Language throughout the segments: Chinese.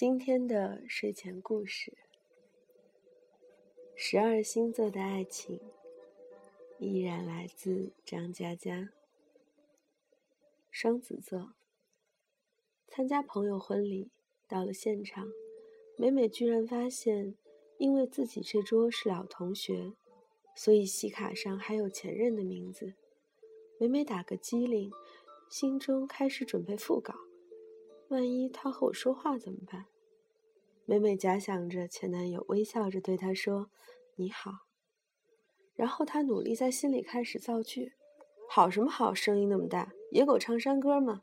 今天的睡前故事：十二星座的爱情依然来自张嘉佳。双子座参加朋友婚礼，到了现场，美美居然发现，因为自己这桌是老同学，所以喜卡上还有前任的名字。美美打个机灵，心中开始准备复稿。万一他和我说话怎么办？美美假想着前男友微笑着对她说：“你好。”然后她努力在心里开始造句：“好什么好？声音那么大，野狗唱山歌吗？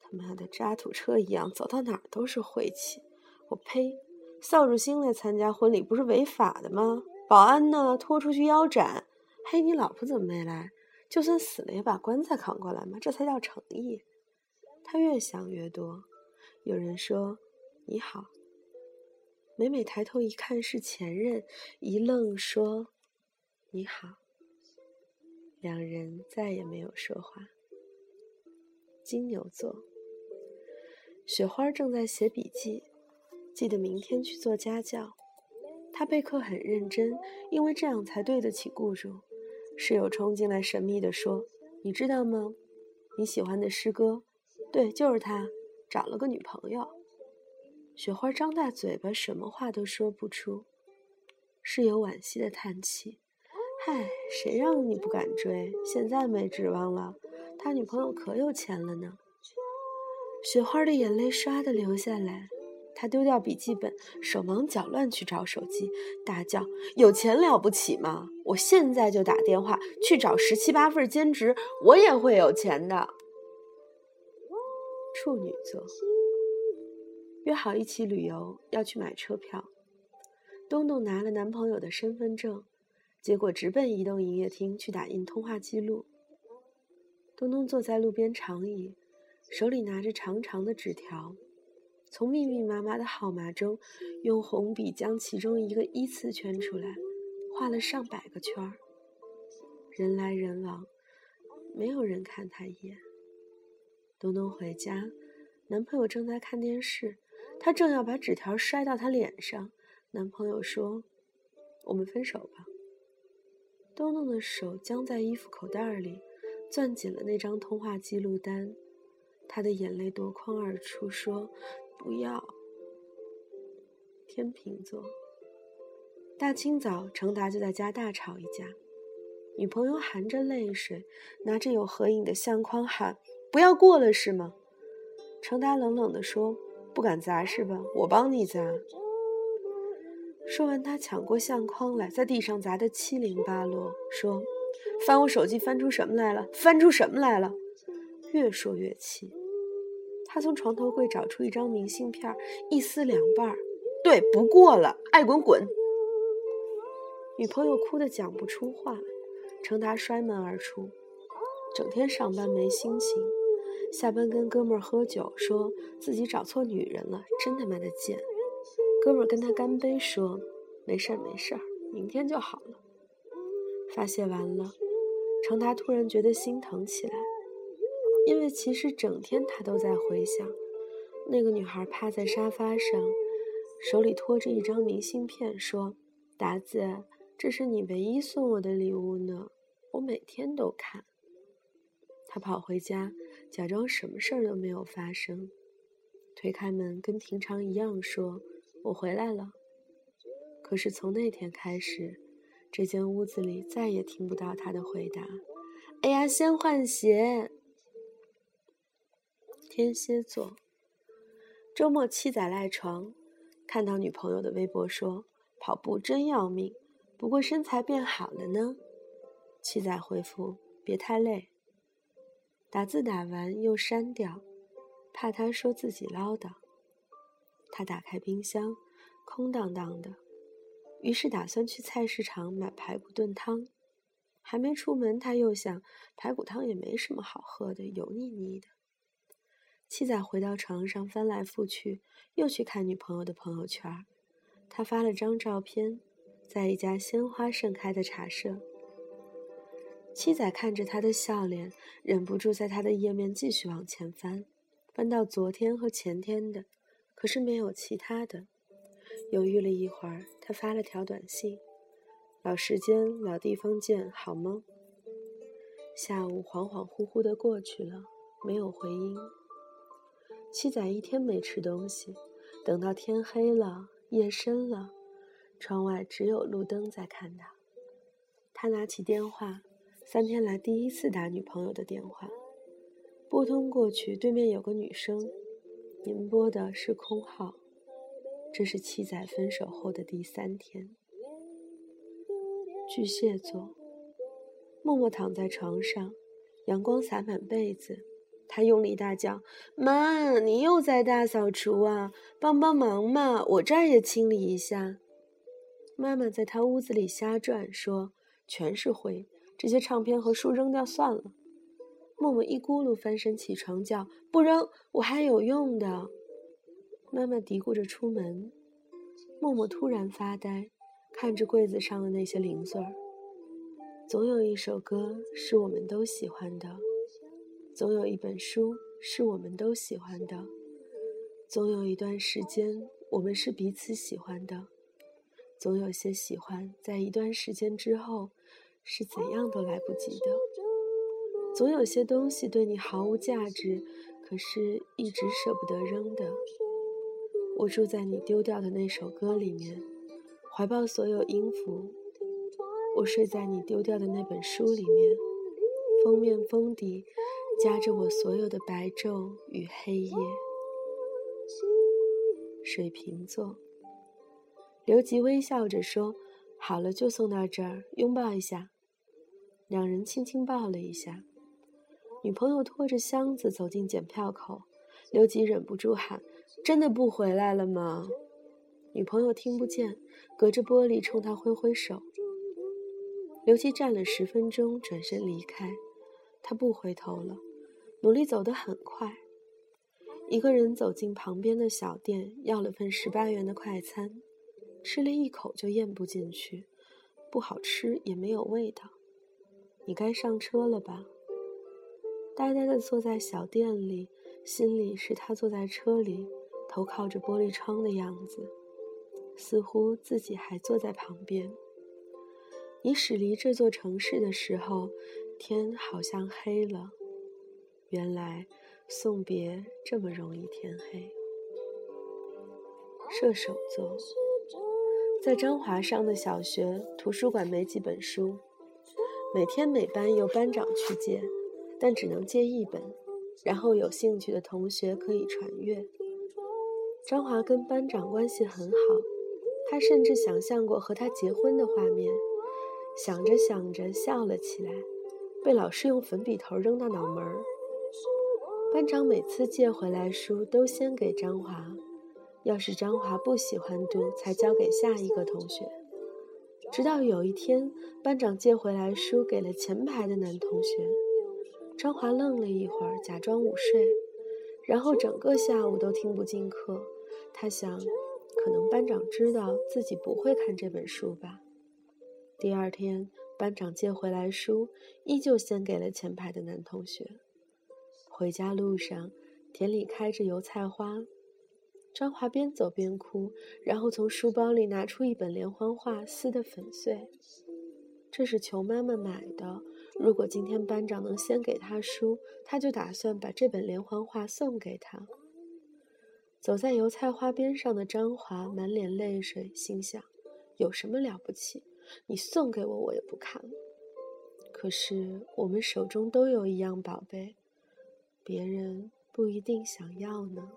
他妈的渣土车一样，走到哪儿都是晦气。我呸！扫帚星来参加婚礼不是违法的吗？保安呢？拖出去腰斩。嘿，你老婆怎么没来？就算死了也把棺材扛过来嘛，这才叫诚意。”她越想越多。有人说：“你好。”美美抬头一看是前任，一愣说：“你好。”两人再也没有说话。金牛座，雪花正在写笔记，记得明天去做家教。她备课很认真，因为这样才对得起雇主。室友冲进来，神秘地说：“你知道吗？你喜欢的师哥，对，就是他。”找了个女朋友，雪花张大嘴巴，什么话都说不出。室友惋惜的叹气：“嗨，谁让你不敢追？现在没指望了。他女朋友可有钱了呢。”雪花的眼泪唰的流下来，他丢掉笔记本，手忙脚乱去找手机，大叫：“有钱了不起吗？我现在就打电话去找十七八份兼职，我也会有钱的。”处女座约好一起旅游，要去买车票。东东拿了男朋友的身份证，结果直奔移动营业厅去打印通话记录。东东坐在路边长椅，手里拿着长长的纸条，从密密麻麻的号码中，用红笔将其中一个依次圈出来，画了上百个圈儿。人来人往，没有人看他一眼。东东回家，男朋友正在看电视，他正要把纸条摔到他脸上。男朋友说：“我们分手吧。”东东的手僵在衣服口袋里，攥紧了那张通话记录单，他的眼泪夺眶而出，说：“不要。”天秤座，大清早，程达就在家大吵一架，女朋友含着泪水，拿着有合影的相框喊。不要过了是吗？程达冷冷地说：“不敢砸是吧？我帮你砸。”说完，他抢过相框来，在地上砸得七零八落，说：“翻我手机，翻出什么来了？翻出什么来了？”越说越气，他从床头柜找出一张明信片，一撕两半儿，对，不过了，爱滚滚。女朋友哭得讲不出话，程达摔门而出，整天上班没心情。下班跟哥们儿喝酒，说自己找错女人了，真他妈的贱。哥们儿跟他干杯，说没事儿没事儿，明天就好了。发泄完了，程达突然觉得心疼起来，因为其实整天他都在回想那个女孩趴在沙发上，手里托着一张明信片，说：“达子，这是你唯一送我的礼物呢，我每天都看。”他跑回家，假装什么事儿都没有发生，推开门，跟平常一样说：“我回来了。”可是从那天开始，这间屋子里再也听不到他的回答。哎呀，先换鞋。天蝎座，周末七仔赖床，看到女朋友的微博说：“跑步真要命，不过身材变好了呢。”七仔回复：“别太累。”打字打完又删掉，怕他说自己唠叨。他打开冰箱，空荡荡的，于是打算去菜市场买排骨炖汤。还没出门，他又想排骨汤也没什么好喝的，油腻腻的。七仔回到床上，翻来覆去，又去看女朋友的朋友圈。他发了张照片，在一家鲜花盛开的茶社。七仔看着他的笑脸，忍不住在他的页面继续往前翻，翻到昨天和前天的，可是没有其他的。犹豫了一会儿，他发了条短信：“老时间，老地方见，好吗？”下午恍恍惚惚的过去了，没有回音。七仔一天没吃东西，等到天黑了，夜深了，窗外只有路灯在看他。他拿起电话，三天来第一次打女朋友的电话，拨通过去，对面有个女生：“您拨的是空号。”这是七仔分手后的第三天。巨蟹座。默默躺在床上，阳光洒满被子，他用力大叫：“妈，你又在大扫除啊？帮帮忙嘛，我这儿也清理一下。”妈妈在他屋子里瞎转，说：“全是灰，这些唱片和书扔掉算了。”默默一咕噜翻身起床，叫：“不扔，我还有用的。”妈妈嘀咕着出门，默默突然发呆，看着柜子上的那些零碎儿。总有一首歌是我们都喜欢的，总有一本书是我们都喜欢的，总有一段时间我们是彼此喜欢的，总有些喜欢在一段时间之后是怎样都来不及的，总有些东西对你毫无价值，可是一直舍不得扔的。我住在你丢掉的那首歌里面，怀抱所有音符。我睡在你丢掉的那本书里面，封面封底夹着我所有的白昼与黑夜。水瓶座，刘吉微笑着说：“好了，就送到这儿，拥抱一下。”两人轻轻抱了一下。女朋友拖着箱子走进检票口，刘吉忍不住喊：“真的不回来了吗？”女朋友听不见，隔着玻璃冲他挥挥手。刘吉站了十分钟，转身离开。他不回头了，努力走得很快。一个人走进旁边的小店，要了份十八元的快餐，吃了一口就咽不进去，不好吃也没有味道。你该上车了吧？呆呆地坐在小店里，心里是他坐在车里，头靠着玻璃窗的样子，似乎自己还坐在旁边。你驶离这座城市的时候，天好像黑了。原来送别这么容易天黑。射手座，在张华上的小学图书馆没几本书，每天每班由班长去借，但只能借一本，然后有兴趣的同学可以传阅。张华跟班长关系很好，他甚至想象过和他结婚的画面。想着想着笑了起来，被老师用粉笔头扔到脑门儿。班长每次借回来书都先给张华，要是张华不喜欢读，才交给下一个同学。直到有一天，班长借回来书给了前排的男同学，张华愣了一会儿，假装午睡，然后整个下午都听不进课。他想，可能班长知道自己不会看这本书吧。第二天，班长借回来书，依旧先给了前排的男同学。回家路上，田里开着油菜花，张华边走边哭，然后从书包里拿出一本连环画，撕得粉碎。这是求妈妈买的。如果今天班长能先给他书，他就打算把这本连环画送给他。走在油菜花边上的张华满脸泪水，心想：有什么了不起？你送给我，我也不看。可是我们手中都有一样宝贝，别人不一定想要呢。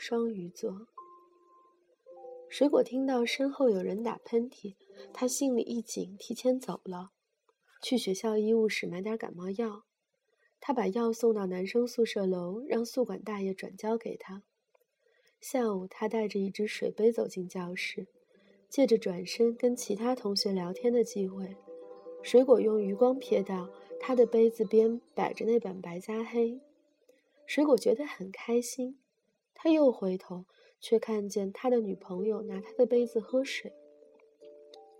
双鱼座，水果听到身后有人打喷嚏，他心里一紧，提前走了，去学校医务室买点感冒药。他把药送到男生宿舍楼，让宿管大爷转交给他。下午，他带着一只水杯走进教室。借着转身跟其他同学聊天的机会，水果用余光瞥到他的杯子边摆着那本《白加黑》，水果觉得很开心。他又回头，却看见他的女朋友拿他的杯子喝水。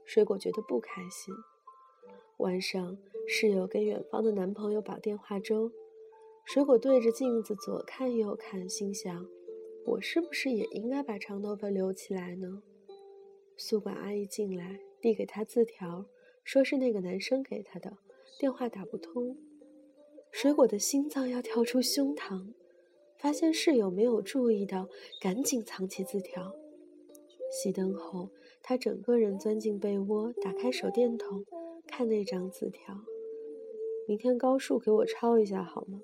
水果觉得不开心。晚上，室友给远方的男朋友煲电话粥，水果对着镜子左看右看，心想：我是不是也应该把长头发留起来呢？宿管阿姨进来，递给他字条，说是那个男生给他的，电话打不通。水果的心脏要跳出胸膛，发现室友没有注意到，赶紧藏起字条。熄灯后，他整个人钻进被窝，打开手电筒，看那张字条：“明天高数给我抄一下好吗？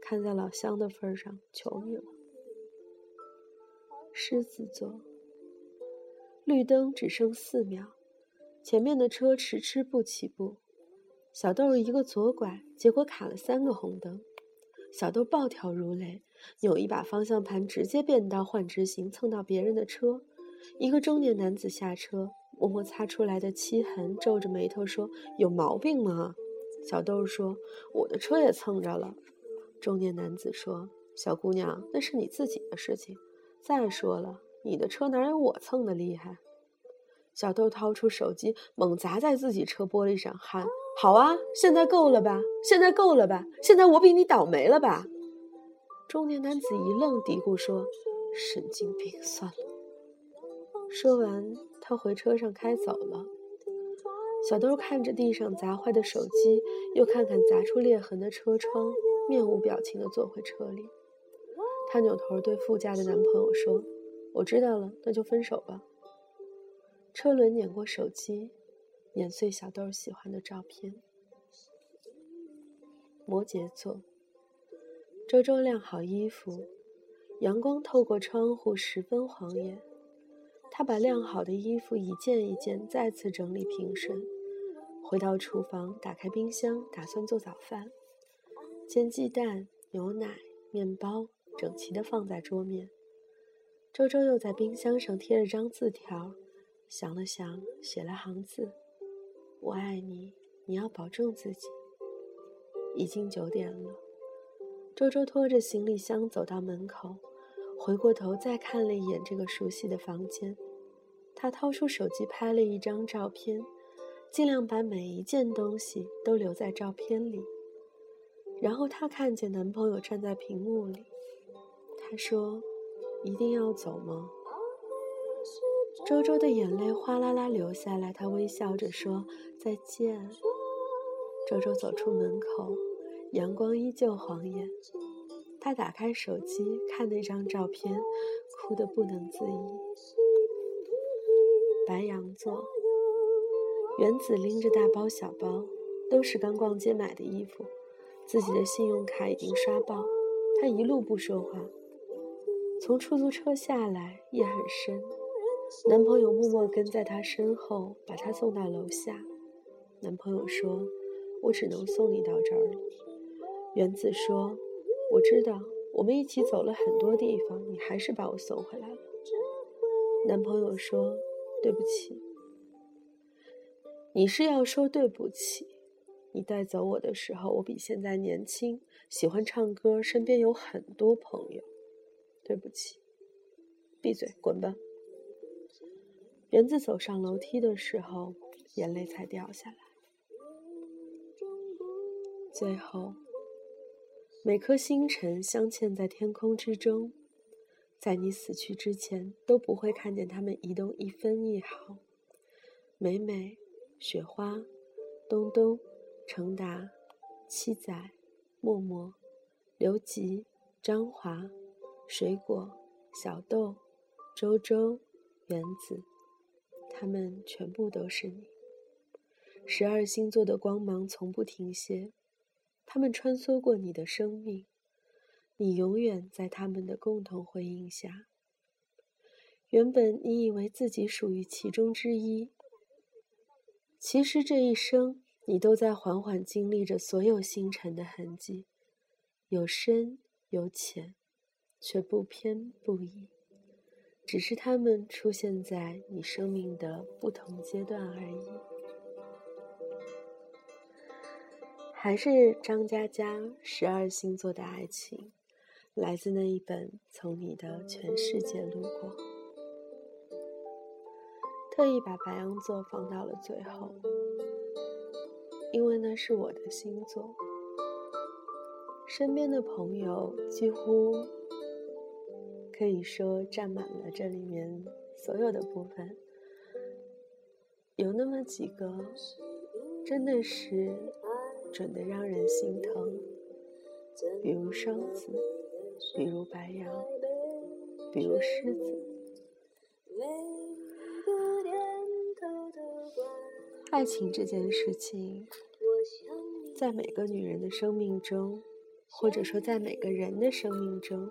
看在老乡的份上，求你了。”狮子座。绿灯只剩四秒，前面的车迟迟不起步。小豆一个左拐，结果卡了三个红灯。小豆暴跳如雷，扭一把方向盘，直接变道换直行，蹭到别人的车。一个中年男子下车，摸摸擦出来的漆痕，皱着眉头说：“有毛病吗？”小豆说：“我的车也蹭着了。”中年男子说：“小姑娘，那是你自己的事情。再说了。”你的车哪有我蹭的厉害？小豆掏出手机，猛砸在自己车玻璃上，喊：“好啊，现在够了吧？现在够了吧？现在我比你倒霉了吧？”中年男子一愣，嘀咕说：“神经病，算了。”说完，他回车上开走了。小豆看着地上砸坏的手机，又看看砸出裂痕的车窗，面无表情地坐回车里。他扭头对副驾的男朋友说。我知道了，那就分手吧。车轮碾过手机，碾碎小豆喜欢的照片。摩羯座。周周晾好衣服，阳光透过窗户，十分晃眼。他把晾好的衣服一件一件再次整理平顺，回到厨房，打开冰箱，打算做早饭。煎鸡蛋、牛奶、面包，整齐地放在桌面。周周又在冰箱上贴了张字条，想了想，写了行字：“我爱你，你要保重自己。”已经九点了，周周拖着行李箱走到门口，回过头再看了一眼这个熟悉的房间，他掏出手机拍了一张照片，尽量把每一件东西都留在照片里。然后他看见男朋友站在屏幕里，他说。一定要走吗？周周的眼泪哗啦啦流下来，他微笑着说：“再见。”周周走出门口，阳光依旧晃眼。他打开手机看那张照片，哭得不能自已。白羊座，原子拎着大包小包，都是刚逛街买的衣服，自己的信用卡已经刷爆，他一路不说话。从出租车下来，夜很深。男朋友默默跟在她身后，把她送到楼下。男朋友说：“我只能送你到这儿了。”原子说：“我知道，我们一起走了很多地方，你还是把我送回来了。”男朋友说：“对不起。”你是要说对不起？你带走我的时候，我比现在年轻，喜欢唱歌，身边有很多朋友。对不起，闭嘴，滚吧。园子走上楼梯的时候，眼泪才掉下来。最后，每颗星辰镶嵌在天空之中，在你死去之前都不会看见它们移动一分一毫。美美、雪花、东东、程达、七仔、默默、刘吉、张华。水果、小豆、周周、原子，他们全部都是你。十二星座的光芒从不停歇，他们穿梭过你的生命，你永远在他们的共同回应下。原本你以为自己属于其中之一，其实这一生你都在缓缓经历着所有星辰的痕迹，有深有浅。却不偏不倚，只是他们出现在你生命的不同阶段而已。还是张嘉佳十二星座的爱情，来自那一本《从你的全世界路过》。特意把白羊座放到了最后，因为那是我的星座。身边的朋友几乎可以说占满了这里面所有的部分，有那么几个真的是准的让人心疼，比如双子，比如白羊，比如狮子。爱情这件事情，在每个女人的生命中。或者说，在每个人的生命中，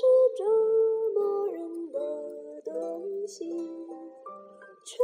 是折磨人的东西，却